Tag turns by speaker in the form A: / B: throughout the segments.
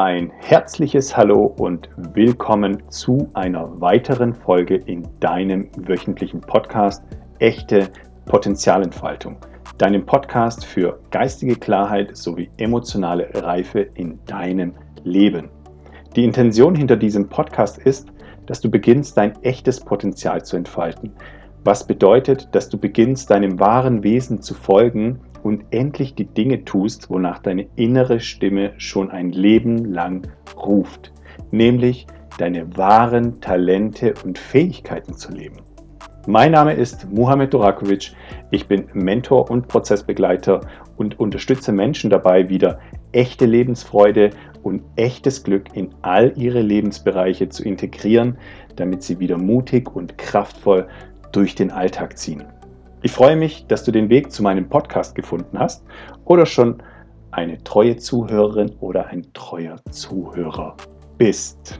A: Ein herzliches Hallo und willkommen zu einer weiteren Folge in deinem wöchentlichen Podcast Echte Potenzialentfaltung, deinem Podcast für geistige Klarheit sowie emotionale Reife in deinem Leben. Die Intention hinter diesem Podcast ist, dass du beginnst, dein echtes Potenzial zu entfalten, was bedeutet, dass du beginnst, deinem wahren Wesen zu folgen und endlich die Dinge tust, wonach deine innere Stimme schon ein Leben lang ruft, nämlich deine wahren Talente und Fähigkeiten zu leben. Mein Name ist Muhammad Dorakovic. Ich bin Mentor und Prozessbegleiter und unterstütze Menschen dabei, wieder echte Lebensfreude und echtes Glück in all ihre Lebensbereiche zu integrieren, damit sie wieder mutig und kraftvoll durch den Alltag ziehen. Ich freue mich, dass du den Weg zu meinem Podcast gefunden hast oder schon eine treue Zuhörerin oder ein treuer Zuhörer bist.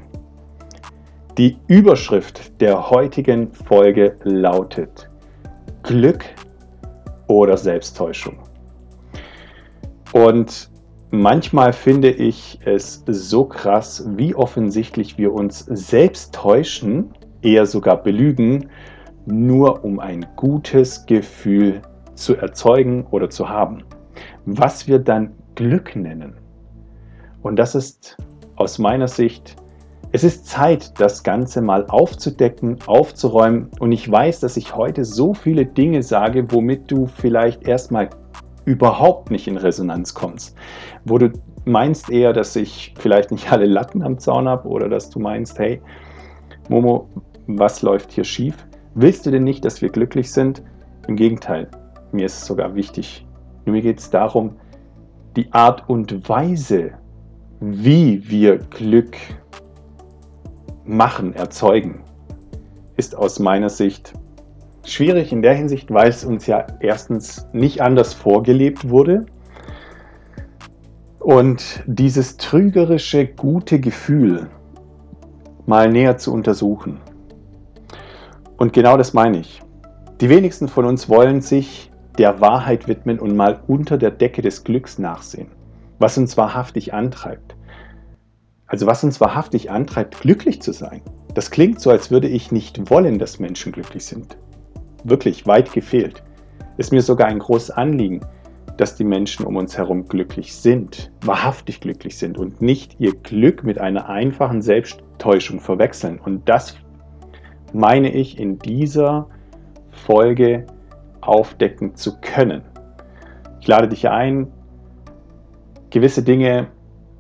A: Die Überschrift der heutigen Folge lautet Glück oder Selbsttäuschung. Und manchmal finde ich es so krass, wie offensichtlich wir uns selbst täuschen, eher sogar belügen, nur um ein gutes Gefühl zu erzeugen oder zu haben, was wir dann Glück nennen. Und das ist aus meiner Sicht, es ist Zeit, das Ganze mal aufzudecken, aufzuräumen. Und ich weiß, dass ich heute so viele Dinge sage, womit du vielleicht erstmal überhaupt nicht in Resonanz kommst. Wo du meinst eher, dass ich vielleicht nicht alle Latten am Zaun habe oder dass du meinst, hey, Momo, was läuft hier schief? Willst du denn nicht, dass wir glücklich sind? Im Gegenteil, mir ist es sogar wichtig. Mir geht es darum, die Art und Weise, wie wir Glück machen, erzeugen, ist aus meiner Sicht schwierig in der Hinsicht, weil es uns ja erstens nicht anders vorgelebt wurde und dieses trügerische gute Gefühl mal näher zu untersuchen. Und genau das meine ich. Die wenigsten von uns wollen sich der Wahrheit widmen und mal unter der Decke des Glücks nachsehen, was uns wahrhaftig antreibt. Also was uns wahrhaftig antreibt, glücklich zu sein. Das klingt so, als würde ich nicht wollen, dass Menschen glücklich sind. Wirklich weit gefehlt. Ist mir sogar ein großes Anliegen, dass die Menschen um uns herum glücklich sind, wahrhaftig glücklich sind und nicht ihr Glück mit einer einfachen Selbsttäuschung verwechseln. Und das meine ich in dieser Folge aufdecken zu können. Ich lade dich ein, gewisse Dinge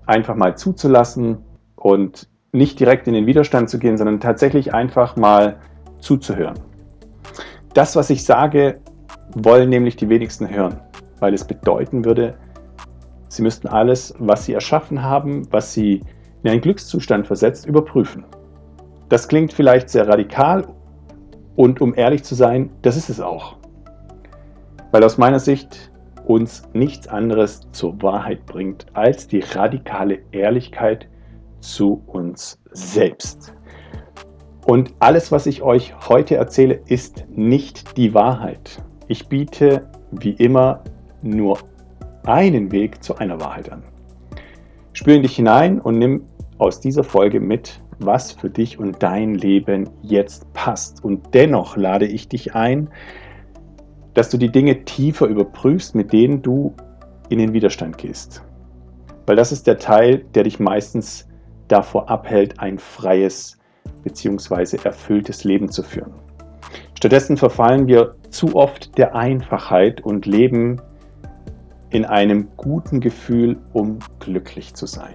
A: einfach mal zuzulassen und nicht direkt in den Widerstand zu gehen, sondern tatsächlich einfach mal zuzuhören. Das, was ich sage, wollen nämlich die wenigsten hören, weil es bedeuten würde, sie müssten alles, was sie erschaffen haben, was sie in einen Glückszustand versetzt, überprüfen. Das klingt vielleicht sehr radikal und um ehrlich zu sein, das ist es auch. Weil aus meiner Sicht uns nichts anderes zur Wahrheit bringt als die radikale Ehrlichkeit zu uns selbst. Und alles, was ich euch heute erzähle, ist nicht die Wahrheit. Ich biete wie immer nur einen Weg zu einer Wahrheit an. Spür in dich hinein und nimm aus dieser Folge mit, was für dich und dein Leben jetzt passt. Und dennoch lade ich dich ein, dass du die Dinge tiefer überprüfst, mit denen du in den Widerstand gehst. Weil das ist der Teil, der dich meistens davor abhält, ein freies bzw. erfülltes Leben zu führen. Stattdessen verfallen wir zu oft der Einfachheit und leben in einem guten Gefühl, um glücklich zu sein.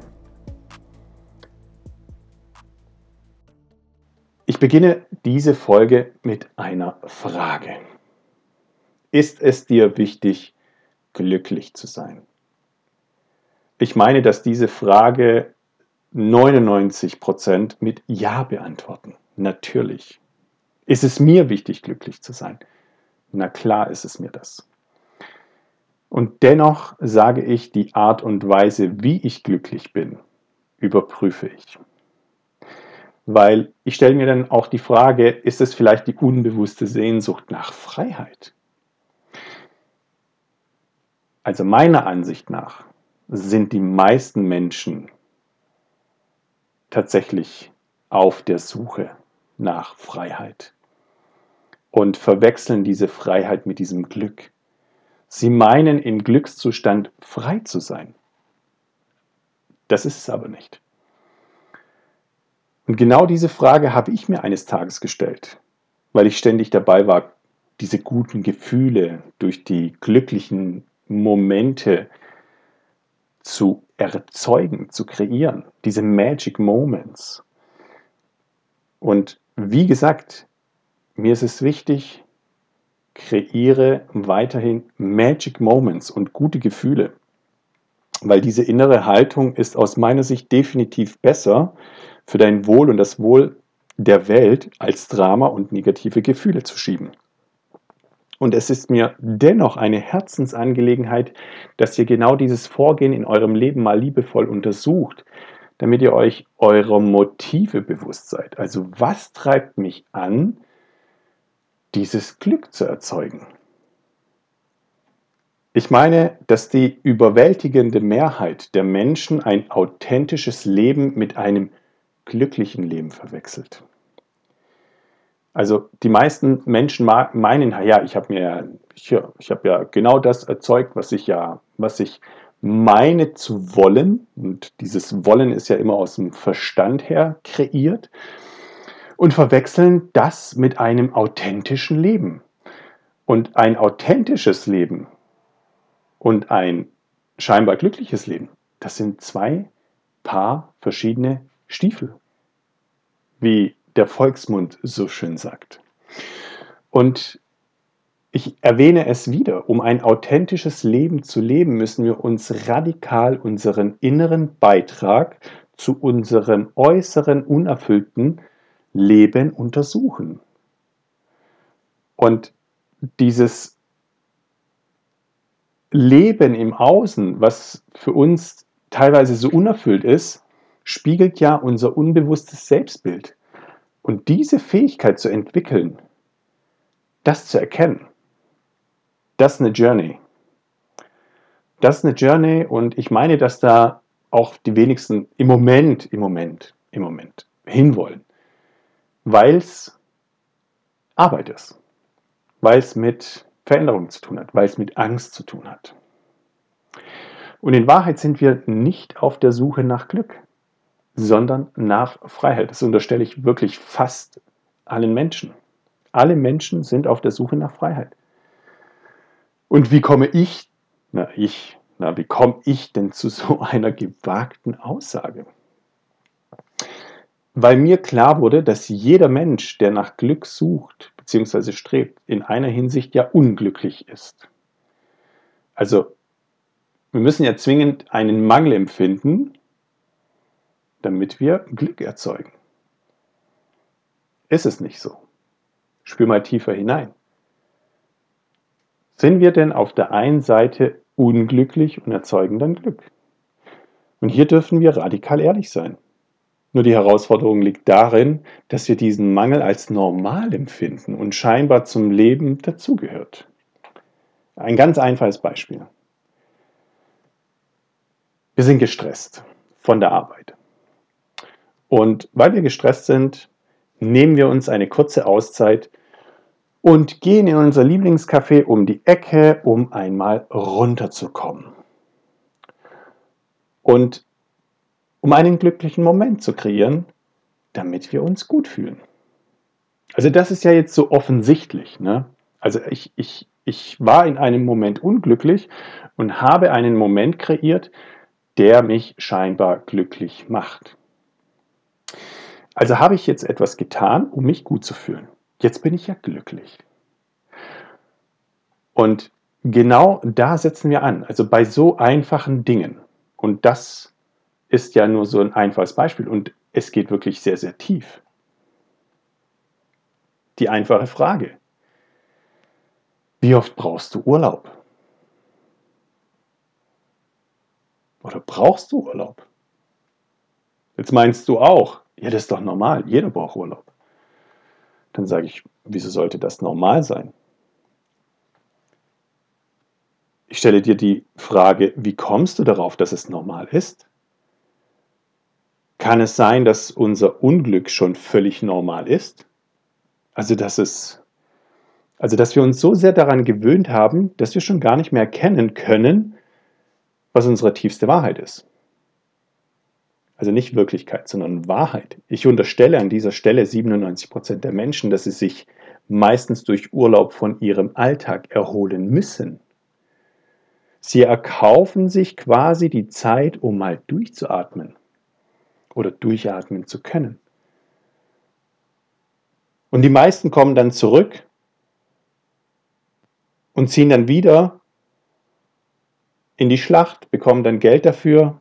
A: Ich beginne diese Folge mit einer Frage. Ist es dir wichtig, glücklich zu sein? Ich meine, dass diese Frage 99% mit Ja beantworten. Natürlich. Ist es mir wichtig, glücklich zu sein? Na klar ist es mir das. Und dennoch sage ich, die Art und Weise, wie ich glücklich bin, überprüfe ich. Weil ich stelle mir dann auch die Frage, ist es vielleicht die unbewusste Sehnsucht nach Freiheit? Also meiner Ansicht nach sind die meisten Menschen tatsächlich auf der Suche nach Freiheit und verwechseln diese Freiheit mit diesem Glück. Sie meinen, im Glückszustand frei zu sein. Das ist es aber nicht. Und genau diese Frage habe ich mir eines Tages gestellt, weil ich ständig dabei war, diese guten Gefühle durch die glücklichen Momente zu erzeugen, zu kreieren, diese Magic Moments. Und wie gesagt, mir ist es wichtig, kreiere weiterhin Magic Moments und gute Gefühle, weil diese innere Haltung ist aus meiner Sicht definitiv besser für dein Wohl und das Wohl der Welt als Drama und negative Gefühle zu schieben. Und es ist mir dennoch eine Herzensangelegenheit, dass ihr genau dieses Vorgehen in eurem Leben mal liebevoll untersucht, damit ihr euch eurer Motive bewusst seid. Also was treibt mich an, dieses Glück zu erzeugen? Ich meine, dass die überwältigende Mehrheit der Menschen ein authentisches Leben mit einem glücklichen Leben verwechselt. Also die meisten Menschen meinen, ja, ich habe mir, ich, ich habe ja genau das erzeugt, was ich ja, was ich meine zu wollen. Und dieses Wollen ist ja immer aus dem Verstand her kreiert und verwechseln das mit einem authentischen Leben. Und ein authentisches Leben und ein scheinbar glückliches Leben, das sind zwei Paar verschiedene Stiefel, wie der Volksmund so schön sagt. Und ich erwähne es wieder, um ein authentisches Leben zu leben, müssen wir uns radikal unseren inneren Beitrag zu unserem äußeren unerfüllten Leben untersuchen. Und dieses Leben im Außen, was für uns teilweise so unerfüllt ist, spiegelt ja unser unbewusstes Selbstbild. Und diese Fähigkeit zu entwickeln, das zu erkennen, das ist eine Journey. Das ist eine Journey und ich meine, dass da auch die wenigsten im Moment, im Moment, im Moment hinwollen weil es Arbeit ist, weil es mit Veränderung zu tun hat, weil es mit Angst zu tun hat. Und in Wahrheit sind wir nicht auf der Suche nach Glück, sondern nach Freiheit. Das unterstelle ich wirklich fast allen Menschen. Alle Menschen sind auf der Suche nach Freiheit. Und wie komme ich, na ich, na wie komme ich denn zu so einer gewagten Aussage? weil mir klar wurde, dass jeder Mensch, der nach Glück sucht bzw. strebt, in einer Hinsicht ja unglücklich ist. Also wir müssen ja zwingend einen Mangel empfinden, damit wir Glück erzeugen. Ist es nicht so? Spür mal tiefer hinein. Sind wir denn auf der einen Seite unglücklich und erzeugen dann Glück? Und hier dürfen wir radikal ehrlich sein. Nur die Herausforderung liegt darin, dass wir diesen Mangel als normal empfinden und scheinbar zum Leben dazugehört. Ein ganz einfaches Beispiel. Wir sind gestresst von der Arbeit. Und weil wir gestresst sind, nehmen wir uns eine kurze Auszeit und gehen in unser Lieblingscafé um die Ecke, um einmal runterzukommen. Und um einen glücklichen Moment zu kreieren, damit wir uns gut fühlen. Also das ist ja jetzt so offensichtlich. Ne? Also ich, ich, ich war in einem Moment unglücklich und habe einen Moment kreiert, der mich scheinbar glücklich macht. Also habe ich jetzt etwas getan, um mich gut zu fühlen. Jetzt bin ich ja glücklich. Und genau da setzen wir an, also bei so einfachen Dingen. Und das ist ja nur so ein einfaches Beispiel und es geht wirklich sehr, sehr tief. Die einfache Frage. Wie oft brauchst du Urlaub? Oder brauchst du Urlaub? Jetzt meinst du auch, ja, das ist doch normal, jeder braucht Urlaub. Dann sage ich, wieso sollte das normal sein? Ich stelle dir die Frage, wie kommst du darauf, dass es normal ist? Kann es sein, dass unser Unglück schon völlig normal ist? Also, dass es also, dass wir uns so sehr daran gewöhnt haben, dass wir schon gar nicht mehr erkennen können, was unsere tiefste Wahrheit ist. Also nicht Wirklichkeit, sondern Wahrheit. Ich unterstelle an dieser Stelle 97 Prozent der Menschen, dass sie sich meistens durch Urlaub von ihrem Alltag erholen müssen. Sie erkaufen sich quasi die Zeit, um mal durchzuatmen oder durchatmen zu können. Und die meisten kommen dann zurück und ziehen dann wieder in die Schlacht, bekommen dann Geld dafür.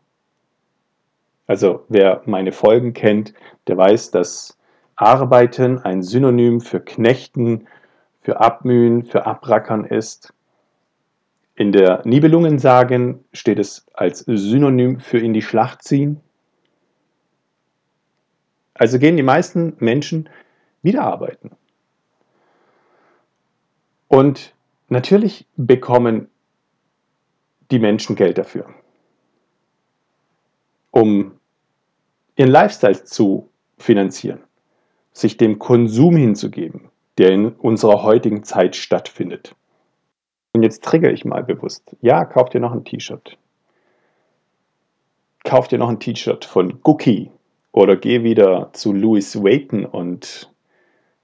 A: Also wer meine Folgen kennt, der weiß, dass Arbeiten ein Synonym für Knechten, für Abmühen, für Abrackern ist. In der Nibelungensagen steht es als Synonym für in die Schlacht ziehen. Also gehen die meisten Menschen wieder arbeiten. Und natürlich bekommen die Menschen Geld dafür, um ihren Lifestyle zu finanzieren, sich dem Konsum hinzugeben, der in unserer heutigen Zeit stattfindet. Und jetzt trigger ich mal bewusst. Ja, kauf dir noch ein T-Shirt. Kauf dir noch ein T-Shirt von Gookie oder geh wieder zu Louis Vuitton und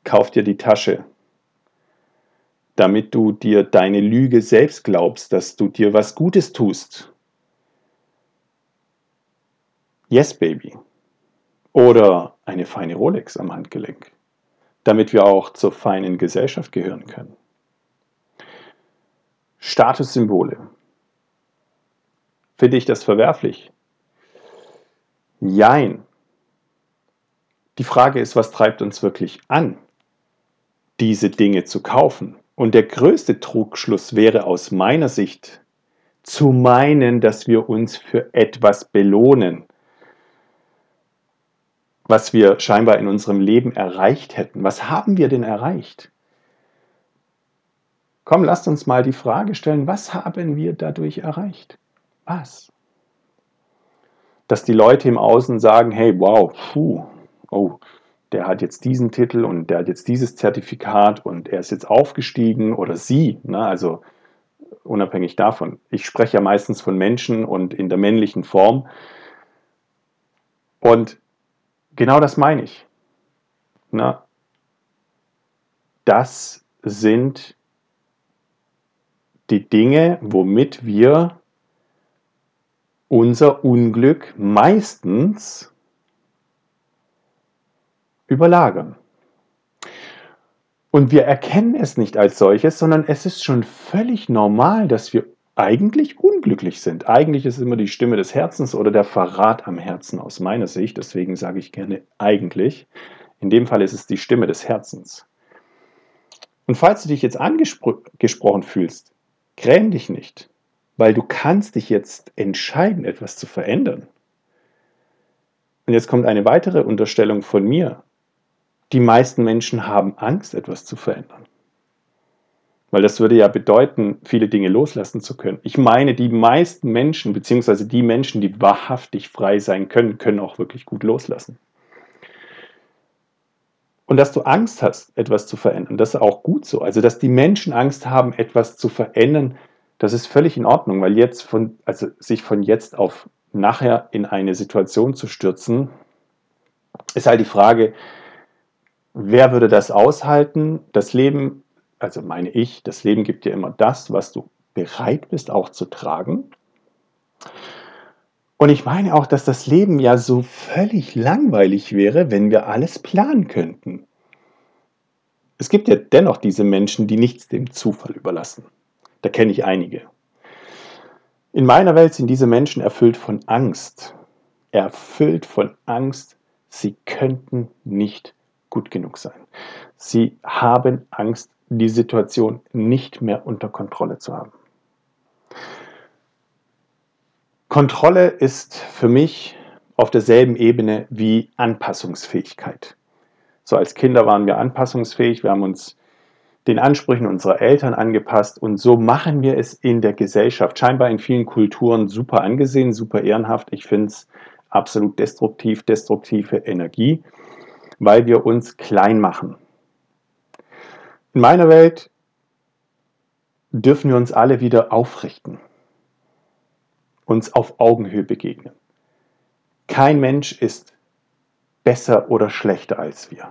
A: kauf dir die Tasche damit du dir deine Lüge selbst glaubst, dass du dir was Gutes tust. Yes, Baby. Oder eine feine Rolex am Handgelenk, damit wir auch zur feinen Gesellschaft gehören können. Statussymbole. Finde ich das verwerflich? Jein. Die Frage ist, was treibt uns wirklich an, diese Dinge zu kaufen? Und der größte Trugschluss wäre aus meiner Sicht zu meinen, dass wir uns für etwas belohnen, was wir scheinbar in unserem Leben erreicht hätten. Was haben wir denn erreicht? Komm, lasst uns mal die Frage stellen, was haben wir dadurch erreicht? Was? Dass die Leute im Außen sagen, hey, wow, puh, oh, der hat jetzt diesen Titel und der hat jetzt dieses Zertifikat und er ist jetzt aufgestiegen oder sie, ne, also unabhängig davon. Ich spreche ja meistens von Menschen und in der männlichen Form. Und genau das meine ich. Ne? Das sind die Dinge, womit wir unser Unglück meistens überlagern. Und wir erkennen es nicht als solches, sondern es ist schon völlig normal, dass wir eigentlich unglücklich sind. Eigentlich ist immer die Stimme des Herzens oder der Verrat am Herzen aus meiner Sicht. Deswegen sage ich gerne eigentlich. In dem Fall ist es die Stimme des Herzens. Und falls du dich jetzt angesprochen fühlst, gräm dich nicht, weil du kannst dich jetzt entscheiden, etwas zu verändern. Und jetzt kommt eine weitere Unterstellung von mir. Die meisten Menschen haben Angst, etwas zu verändern. Weil das würde ja bedeuten, viele Dinge loslassen zu können. Ich meine, die meisten Menschen, beziehungsweise die Menschen, die wahrhaftig frei sein können, können auch wirklich gut loslassen. Und dass du Angst hast, etwas zu verändern, das ist auch gut so. Also, dass die Menschen Angst haben, etwas zu verändern, das ist völlig in Ordnung, weil jetzt von, also sich von jetzt auf nachher in eine Situation zu stürzen, ist halt die Frage, Wer würde das aushalten? Das Leben, also meine ich, das Leben gibt dir immer das, was du bereit bist auch zu tragen. Und ich meine auch, dass das Leben ja so völlig langweilig wäre, wenn wir alles planen könnten. Es gibt ja dennoch diese Menschen, die nichts dem Zufall überlassen. Da kenne ich einige. In meiner Welt sind diese Menschen erfüllt von Angst. Erfüllt von Angst, sie könnten nicht gut genug sein. Sie haben Angst, die Situation nicht mehr unter Kontrolle zu haben. Kontrolle ist für mich auf derselben Ebene wie Anpassungsfähigkeit. So als Kinder waren wir anpassungsfähig, wir haben uns den Ansprüchen unserer Eltern angepasst und so machen wir es in der Gesellschaft. Scheinbar in vielen Kulturen super angesehen, super ehrenhaft. Ich finde es absolut destruktiv, destruktive Energie, weil wir uns klein machen. In meiner Welt dürfen wir uns alle wieder aufrichten, uns auf Augenhöhe begegnen. Kein Mensch ist besser oder schlechter als wir.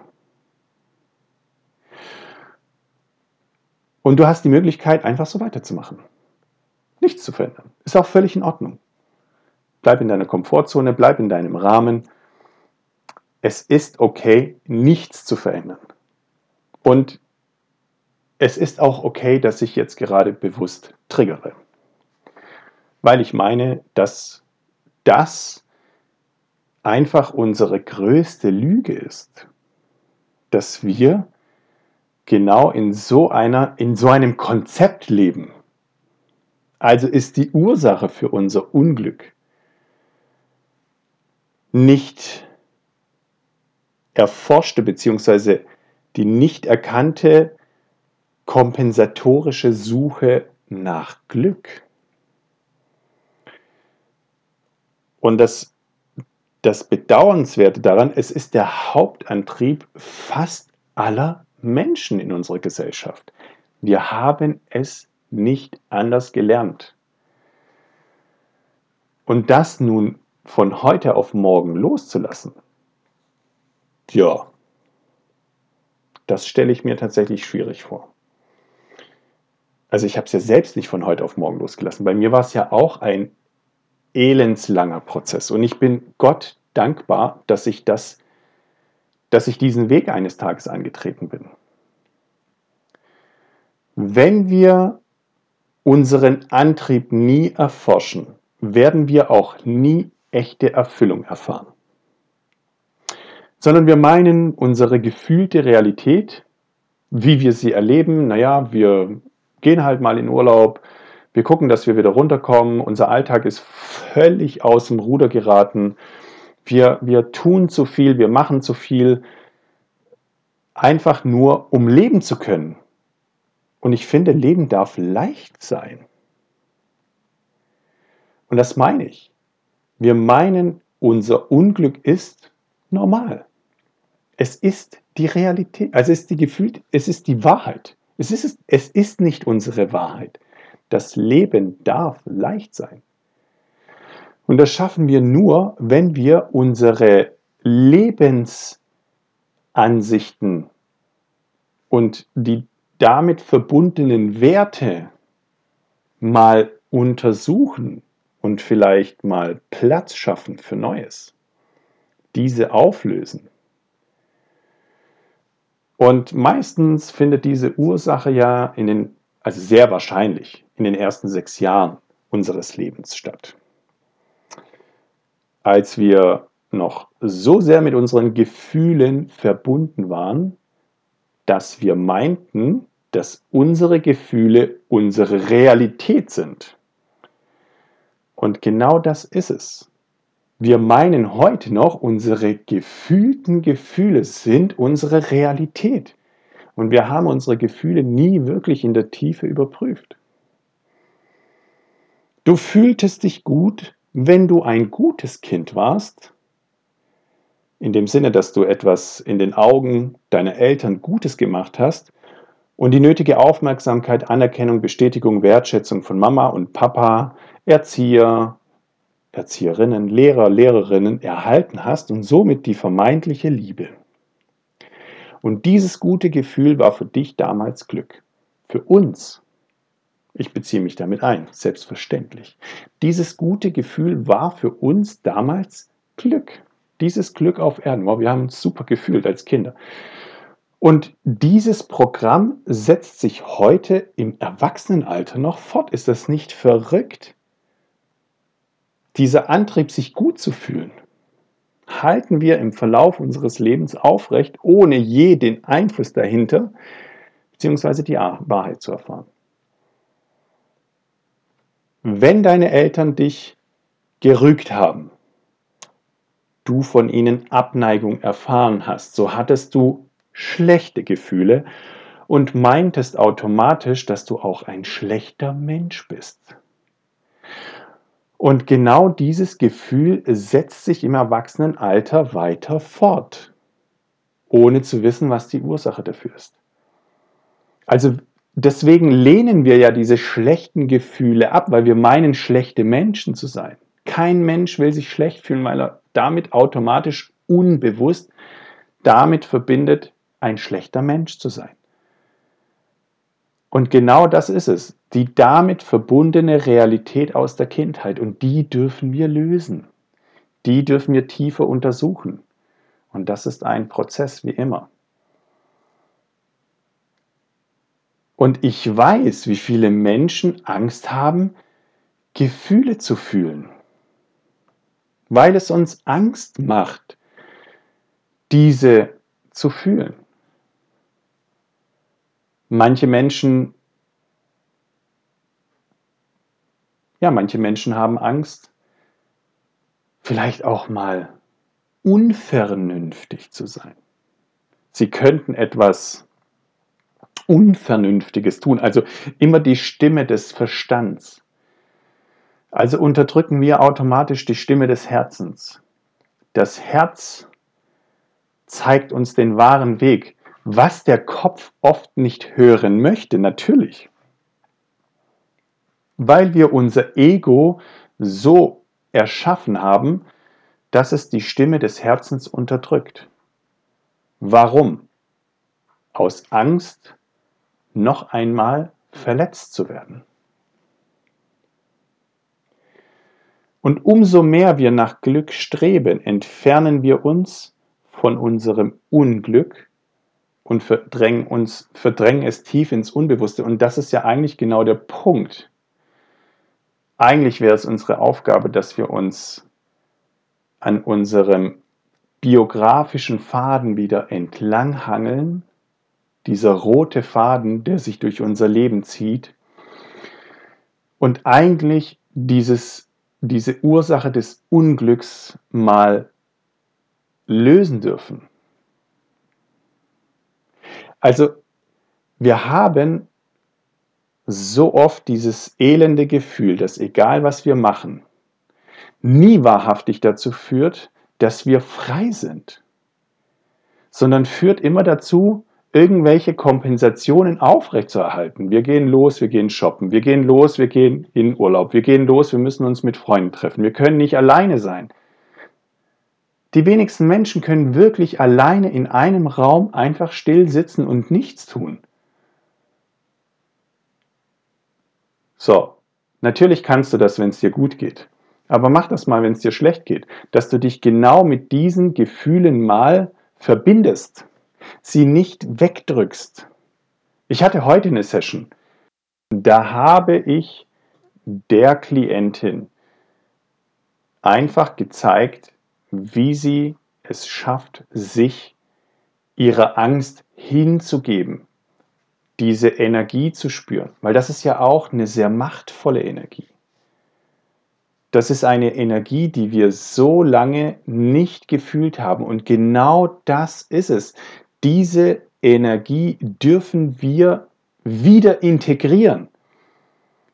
A: Und du hast die Möglichkeit, einfach so weiterzumachen. Nichts zu verändern. Ist auch völlig in Ordnung. Bleib in deiner Komfortzone, bleib in deinem Rahmen. Es ist okay, nichts zu verändern. Und es ist auch okay, dass ich jetzt gerade bewusst triggere. Weil ich meine, dass das einfach unsere größte Lüge ist. Dass wir genau in so einer, in so einem Konzept leben. Also ist die Ursache für unser Unglück nicht erforschte bzw. die nicht erkannte kompensatorische Suche nach Glück. Und das, das Bedauernswerte daran, es ist der Hauptantrieb fast aller Menschen in unserer Gesellschaft. Wir haben es nicht anders gelernt. Und das nun von heute auf morgen loszulassen, ja, das stelle ich mir tatsächlich schwierig vor. Also ich habe es ja selbst nicht von heute auf morgen losgelassen. Bei mir war es ja auch ein elendslanger Prozess. Und ich bin Gott dankbar, dass ich das dass ich diesen Weg eines Tages angetreten bin. Wenn wir unseren Antrieb nie erforschen, werden wir auch nie echte Erfüllung erfahren. Sondern wir meinen unsere gefühlte Realität, wie wir sie erleben, naja, wir gehen halt mal in Urlaub, wir gucken, dass wir wieder runterkommen, unser Alltag ist völlig aus dem Ruder geraten, wir, wir tun zu viel, wir machen zu viel, einfach nur, um leben zu können. Und ich finde, Leben darf leicht sein. Und das meine ich. Wir meinen, unser Unglück ist normal. Es ist die Realität, also es ist die Gefühl, es ist die Wahrheit. Es ist, es ist nicht unsere Wahrheit. Das Leben darf leicht sein. Und das schaffen wir nur, wenn wir unsere Lebensansichten und die damit verbundenen Werte mal untersuchen und vielleicht mal Platz schaffen für Neues. Diese auflösen. Und meistens findet diese Ursache ja in den, also sehr wahrscheinlich, in den ersten sechs Jahren unseres Lebens statt als wir noch so sehr mit unseren Gefühlen verbunden waren, dass wir meinten, dass unsere Gefühle unsere Realität sind. Und genau das ist es. Wir meinen heute noch, unsere gefühlten Gefühle sind unsere Realität. Und wir haben unsere Gefühle nie wirklich in der Tiefe überprüft. Du fühltest dich gut, wenn du ein gutes Kind warst, in dem Sinne, dass du etwas in den Augen deiner Eltern Gutes gemacht hast und die nötige Aufmerksamkeit, Anerkennung, Bestätigung, Wertschätzung von Mama und Papa, Erzieher, Erzieherinnen, Lehrer, Lehrerinnen erhalten hast und somit die vermeintliche Liebe. Und dieses gute Gefühl war für dich damals Glück. Für uns ich beziehe mich damit ein, selbstverständlich. Dieses gute Gefühl war für uns damals Glück. Dieses Glück auf Erden. Wow, wir haben uns super gefühlt als Kinder. Und dieses Programm setzt sich heute im Erwachsenenalter noch fort. Ist das nicht verrückt? Dieser Antrieb, sich gut zu fühlen, halten wir im Verlauf unseres Lebens aufrecht, ohne je den Einfluss dahinter, beziehungsweise die Wahrheit zu erfahren. Wenn deine Eltern dich gerügt haben, du von ihnen Abneigung erfahren hast, so hattest du schlechte Gefühle und meintest automatisch, dass du auch ein schlechter Mensch bist. Und genau dieses Gefühl setzt sich im Erwachsenenalter weiter fort, ohne zu wissen, was die Ursache dafür ist. Also deswegen lehnen wir ja diese schlechten Gefühle ab, weil wir meinen, schlechte Menschen zu sein. Kein Mensch will sich schlecht fühlen, weil er damit automatisch unbewusst damit verbindet, ein schlechter Mensch zu sein. Und genau das ist es, die damit verbundene Realität aus der Kindheit. Und die dürfen wir lösen. Die dürfen wir tiefer untersuchen. Und das ist ein Prozess wie immer. Und ich weiß, wie viele Menschen Angst haben, Gefühle zu fühlen, weil es uns Angst macht, diese zu fühlen. Manche Menschen, ja, manche Menschen haben Angst, vielleicht auch mal unvernünftig zu sein. Sie könnten etwas Unvernünftiges tun, also immer die Stimme des Verstands. Also unterdrücken wir automatisch die Stimme des Herzens. Das Herz zeigt uns den wahren Weg, was der Kopf oft nicht hören möchte, natürlich. Weil wir unser Ego so erschaffen haben, dass es die Stimme des Herzens unterdrückt. Warum? Aus Angst, noch einmal verletzt zu werden. Und umso mehr wir nach Glück streben, entfernen wir uns von unserem Unglück und verdrängen, uns, verdrängen es tief ins Unbewusste. Und das ist ja eigentlich genau der Punkt. Eigentlich wäre es unsere Aufgabe, dass wir uns an unserem biografischen Faden wieder entlanghangeln dieser rote Faden, der sich durch unser Leben zieht und eigentlich dieses, diese Ursache des Unglücks mal lösen dürfen. Also wir haben so oft dieses elende Gefühl, dass egal was wir machen, nie wahrhaftig dazu führt, dass wir frei sind, sondern führt immer dazu, irgendwelche Kompensationen aufrechtzuerhalten. Wir gehen los, wir gehen shoppen, wir gehen los, wir gehen in Urlaub, wir gehen los, wir müssen uns mit Freunden treffen, wir können nicht alleine sein. Die wenigsten Menschen können wirklich alleine in einem Raum einfach still sitzen und nichts tun. So, natürlich kannst du das, wenn es dir gut geht. Aber mach das mal, wenn es dir schlecht geht, dass du dich genau mit diesen Gefühlen mal verbindest sie nicht wegdrückst. Ich hatte heute eine Session. Da habe ich der Klientin einfach gezeigt, wie sie es schafft, sich ihrer Angst hinzugeben, diese Energie zu spüren, weil das ist ja auch eine sehr machtvolle Energie. Das ist eine Energie, die wir so lange nicht gefühlt haben und genau das ist es diese Energie dürfen wir wieder integrieren.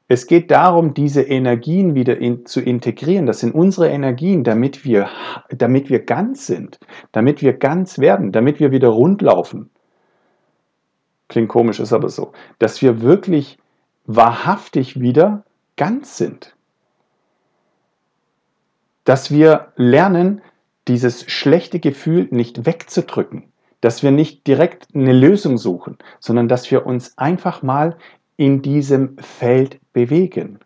A: Es geht darum, diese Energien wieder in, zu integrieren. Das sind unsere Energien, damit wir, damit wir ganz sind, damit wir ganz werden, damit wir wieder rund laufen. Klingt komisch, ist aber so. Dass wir wirklich wahrhaftig wieder ganz sind. Dass wir lernen, dieses schlechte Gefühl nicht wegzudrücken, dass wir nicht direkt eine Lösung suchen, sondern dass wir uns einfach mal in diesem Feld bewegen.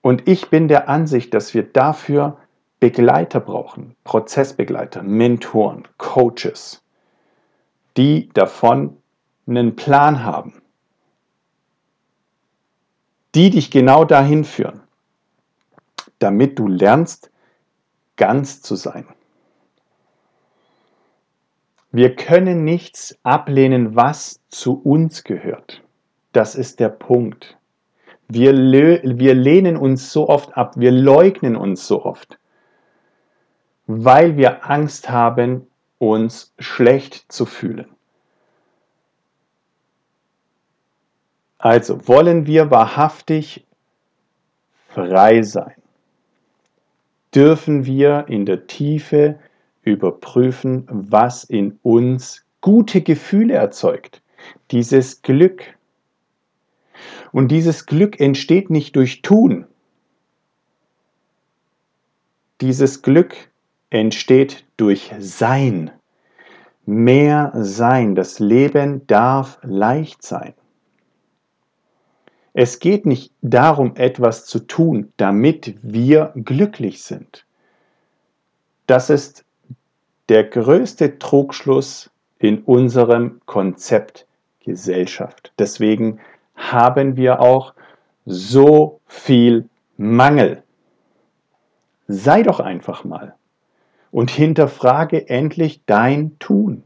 A: Und ich bin der Ansicht, dass wir dafür Begleiter brauchen, Prozessbegleiter, Mentoren, Coaches, die davon einen Plan haben, die dich genau dahin führen, damit du lernst, ganz zu sein. Wir können nichts ablehnen, was zu uns gehört. Das ist der Punkt. Wir, wir lehnen uns so oft ab, wir leugnen uns so oft, weil wir Angst haben, uns schlecht zu fühlen. Also wollen wir wahrhaftig frei sein, dürfen wir in der Tiefe überprüfen, was in uns gute Gefühle erzeugt. Dieses Glück. Und dieses Glück entsteht nicht durch Tun. Dieses Glück entsteht durch Sein. Mehr Sein. Das Leben darf leicht sein. Es geht nicht darum, etwas zu tun, damit wir glücklich sind. Das ist der größte Trugschluss in unserem Konzept Gesellschaft. Deswegen haben wir auch so viel Mangel. Sei doch einfach mal und hinterfrage endlich dein Tun.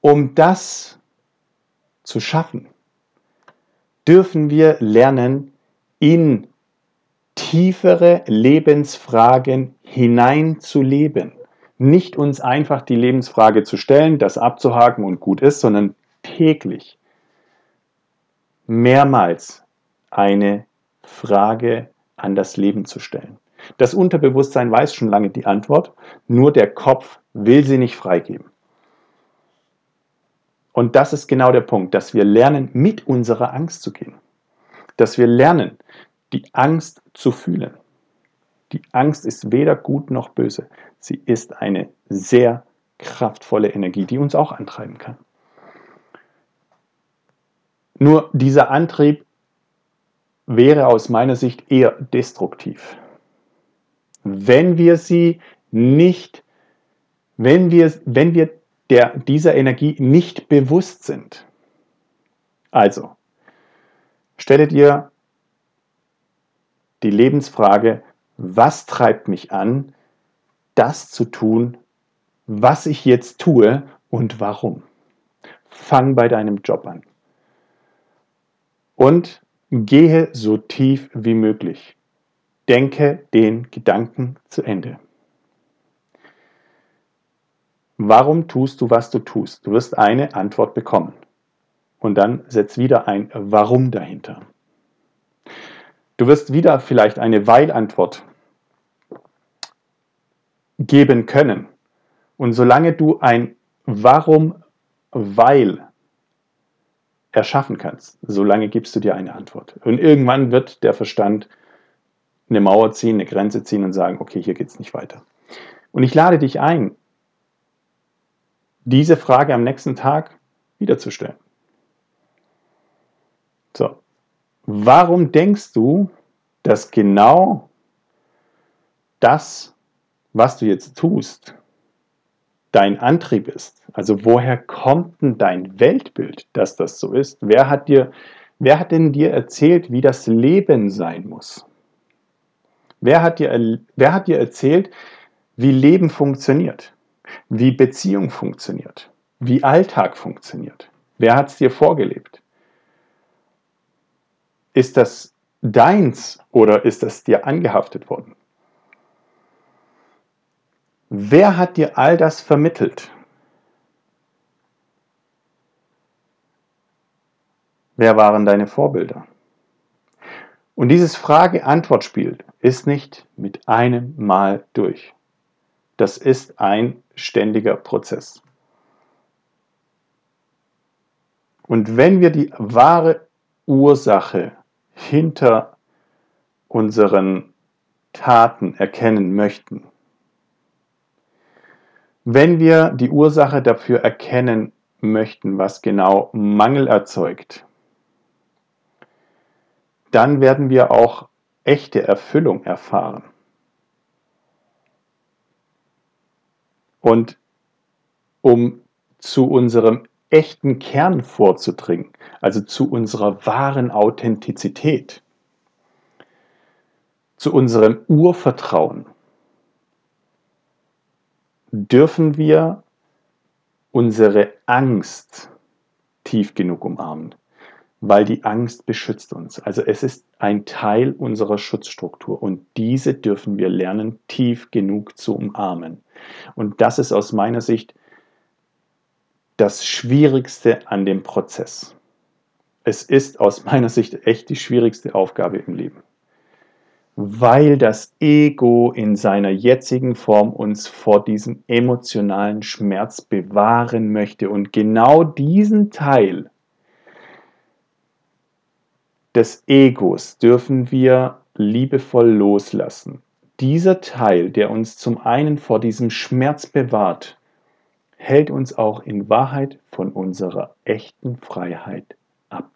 A: Um das zu schaffen, dürfen wir lernen, in tiefere Lebensfragen hineinzuleben. Nicht uns einfach die Lebensfrage zu stellen, das abzuhaken und gut ist, sondern täglich mehrmals eine Frage an das Leben zu stellen. Das Unterbewusstsein weiß schon lange die Antwort, nur der Kopf will sie nicht freigeben. Und das ist genau der Punkt, dass wir lernen, mit unserer Angst zu gehen. Dass wir lernen, die Angst zu fühlen. Die Angst ist weder gut noch böse. Sie ist eine sehr kraftvolle Energie, die uns auch antreiben kann. Nur dieser Antrieb wäre aus meiner Sicht eher destruktiv. Wenn wir sie nicht, wenn wir, wenn wir der, dieser Energie nicht bewusst sind. Also, stelle dir die Lebensfrage, was treibt mich an, das zu tun, was ich jetzt tue und warum. Fang bei deinem Job an. Und gehe so tief wie möglich. Denke den Gedanken zu Ende. Warum tust du, was du tust? Du wirst eine Antwort bekommen. Und dann setz wieder ein Warum dahinter. Du wirst wieder vielleicht eine Weil-Antwort geben können. Und solange du ein Warum, weil erschaffen kannst, solange gibst du dir eine Antwort. Und irgendwann wird der Verstand eine Mauer ziehen, eine Grenze ziehen und sagen, okay, hier geht es nicht weiter. Und ich lade dich ein, diese Frage am nächsten Tag wiederzustellen. So, warum denkst du, dass genau das, was du jetzt tust, dein Antrieb ist? Also woher kommt denn dein Weltbild, dass das so ist? Wer hat dir, wer hat denn dir erzählt, wie das Leben sein muss? Wer hat dir, wer hat dir erzählt, wie Leben funktioniert? wie Beziehung funktioniert, wie Alltag funktioniert. Wer hat es dir vorgelebt? Ist das deins oder ist das dir angehaftet worden? Wer hat dir all das vermittelt? Wer waren deine Vorbilder? Und dieses Frage-Antwort-Spiel ist nicht mit einem Mal durch. Das ist ein ständiger Prozess. Und wenn wir die wahre Ursache hinter unseren Taten erkennen möchten, wenn wir die Ursache dafür erkennen möchten, was genau Mangel erzeugt, dann werden wir auch echte Erfüllung erfahren. Und um zu unserem echten Kern vorzudringen, also zu unserer wahren Authentizität, zu unserem Urvertrauen, dürfen wir unsere Angst tief genug umarmen weil die Angst beschützt uns. Also es ist ein Teil unserer Schutzstruktur und diese dürfen wir lernen, tief genug zu umarmen. Und das ist aus meiner Sicht das Schwierigste an dem Prozess. es ist aus meiner Sicht echt die schwierigste Aufgabe im Leben weil das Ego in seiner jetzigen Form uns vor diesem emotionalen Schmerz bewahren möchte. Und genau diesen Teil des Egos dürfen wir liebevoll loslassen. Dieser Teil, der uns zum einen vor diesem Schmerz bewahrt, hält uns auch in Wahrheit von unserer echten Freiheit ab.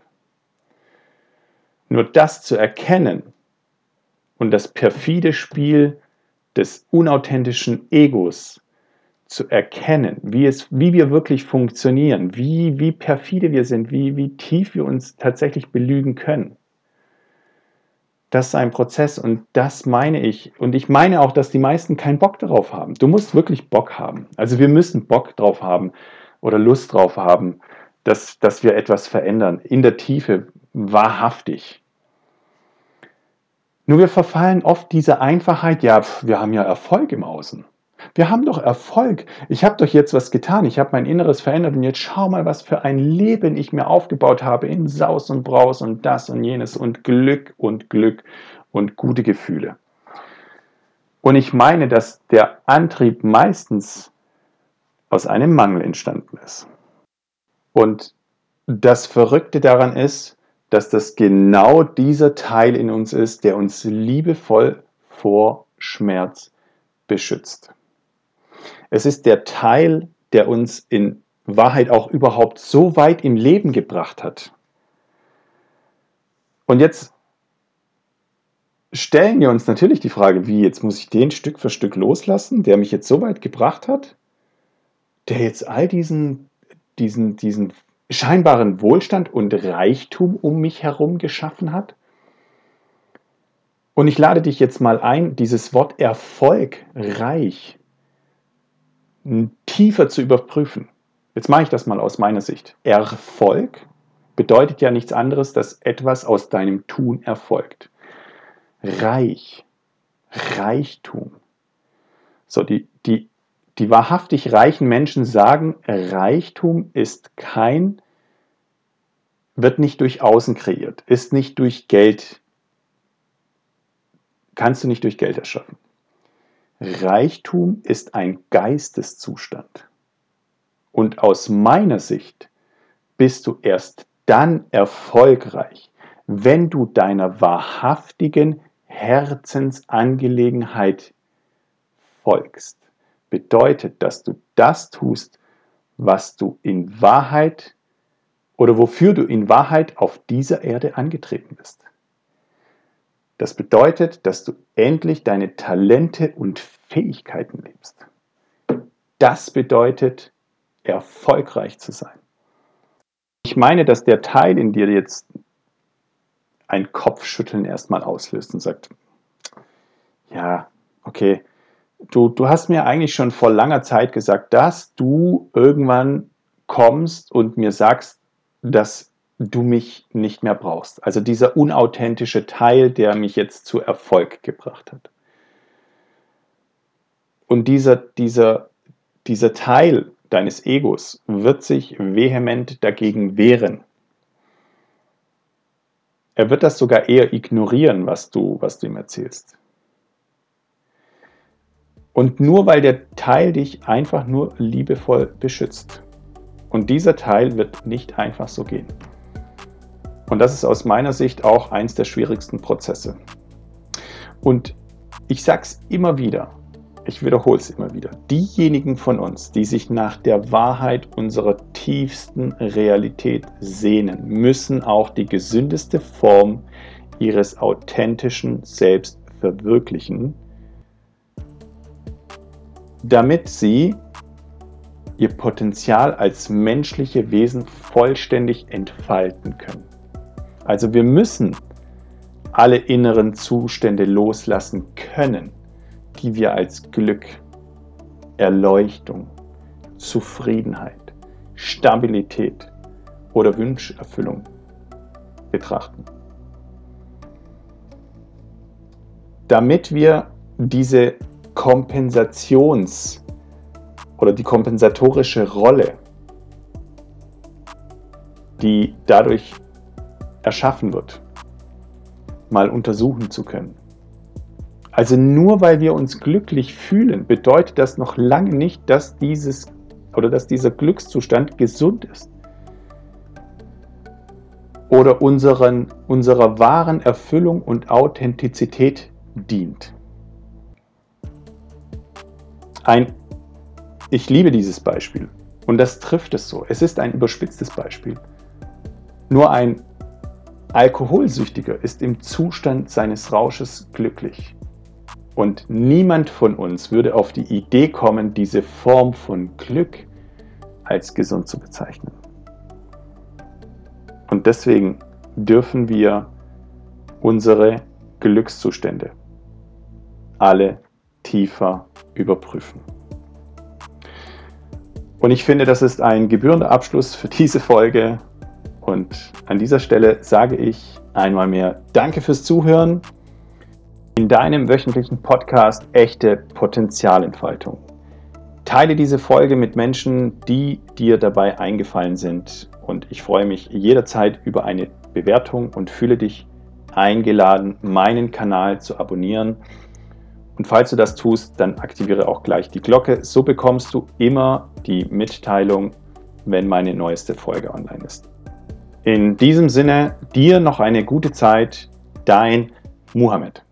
A: Nur das zu erkennen, und das perfide Spiel des unauthentischen Egos zu erkennen, wie, es, wie wir wirklich funktionieren, wie, wie perfide wir sind, wie, wie tief wir uns tatsächlich belügen können. Das ist ein Prozess und das meine ich. Und ich meine auch, dass die meisten keinen Bock darauf haben. Du musst wirklich Bock haben. Also wir müssen Bock drauf haben oder Lust drauf haben, dass, dass wir etwas verändern. In der Tiefe, wahrhaftig. Nur wir verfallen oft dieser Einfachheit, ja, wir haben ja Erfolg im Außen. Wir haben doch Erfolg. Ich habe doch jetzt was getan. Ich habe mein Inneres verändert und jetzt schau mal, was für ein Leben ich mir aufgebaut habe in Saus und Braus und das und jenes und Glück und Glück und gute Gefühle. Und ich meine, dass der Antrieb meistens aus einem Mangel entstanden ist. Und das Verrückte daran ist, dass das genau dieser Teil in uns ist, der uns liebevoll vor Schmerz beschützt. Es ist der Teil, der uns in Wahrheit auch überhaupt so weit im Leben gebracht hat. Und jetzt stellen wir uns natürlich die Frage, wie jetzt muss ich den Stück für Stück loslassen, der mich jetzt so weit gebracht hat, der jetzt all diesen, diesen, diesen scheinbaren Wohlstand und Reichtum um mich herum geschaffen hat? Und ich lade dich jetzt mal ein, dieses Wort Erfolg, reich, tiefer zu überprüfen. Jetzt mache ich das mal aus meiner Sicht. Erfolg bedeutet ja nichts anderes, dass etwas aus deinem Tun erfolgt. Reich, Reichtum. So, die, die die wahrhaftig reichen Menschen sagen, Reichtum ist kein, wird nicht durch Außen kreiert, ist nicht durch Geld, kannst du nicht durch Geld erschaffen. Reichtum ist ein Geisteszustand. Und aus meiner Sicht bist du erst dann erfolgreich, wenn du deiner wahrhaftigen Herzensangelegenheit folgst bedeutet, dass du das tust, was du in Wahrheit oder wofür du in Wahrheit auf dieser Erde angetreten bist. Das bedeutet, dass du endlich deine Talente und Fähigkeiten lebst. Das bedeutet, erfolgreich zu sein. Ich meine, dass der Teil in dir jetzt ein Kopfschütteln erstmal auslöst und sagt, ja, okay, du, du hast mir eigentlich schon vor langer Zeit gesagt, dass du irgendwann kommst und mir sagst, dass du mich nicht mehr brauchst. Also dieser unauthentische Teil, der mich jetzt zu Erfolg gebracht hat. Und dieser, dieser, dieser Teil deines Egos wird sich vehement dagegen wehren. Er wird das sogar eher ignorieren, was du, was du ihm erzählst. Und nur weil der Teil dich einfach nur liebevoll beschützt. Und dieser Teil wird nicht einfach so gehen. Und das ist aus meiner Sicht auch eins der schwierigsten Prozesse. Und ich sage es immer wieder, ich wiederhole es immer wieder, diejenigen von uns, die sich nach der Wahrheit unserer tiefsten Realität sehnen, müssen auch die gesündeste Form ihres authentischen Selbst verwirklichen, damit sie ihr Potenzial als menschliche Wesen vollständig entfalten können. Also wir müssen alle inneren Zustände loslassen können, die wir als Glück, Erleuchtung, Zufriedenheit, Stabilität oder Wünscherfüllung betrachten. Damit wir diese Kompensations- oder die kompensatorische Rolle, die dadurch erschaffen wird, mal untersuchen zu können. Also nur weil wir uns glücklich fühlen, bedeutet das noch lange nicht, dass dieses oder dass dieser Glückszustand gesund ist oder unseren, unserer wahren Erfüllung und Authentizität dient. Ein, ich liebe dieses Beispiel und das trifft es so. Es ist ein überspitztes Beispiel. Nur ein Alkoholsüchtiger ist im Zustand seines Rausches glücklich. Und niemand von uns würde auf die Idee kommen, diese Form von Glück als gesund zu bezeichnen. Und deswegen dürfen wir unsere Glückszustände alle tiefer überprüfen. Und ich finde, das ist ein gebührender Abschluss für diese Folge. Und an dieser Stelle sage ich einmal mehr Danke fürs Zuhören in deinem wöchentlichen Podcast Echte Potenzialentfaltung. Teile diese Folge mit Menschen, die dir dabei eingefallen sind. Und ich freue mich jederzeit über eine Bewertung und fühle dich eingeladen, meinen Kanal zu abonnieren. Und falls du das tust, dann aktiviere auch gleich die Glocke. So bekommst du immer die Mitteilung, wenn meine neueste Folge online ist. In diesem Sinne, dir noch eine gute Zeit, dein Muhammad.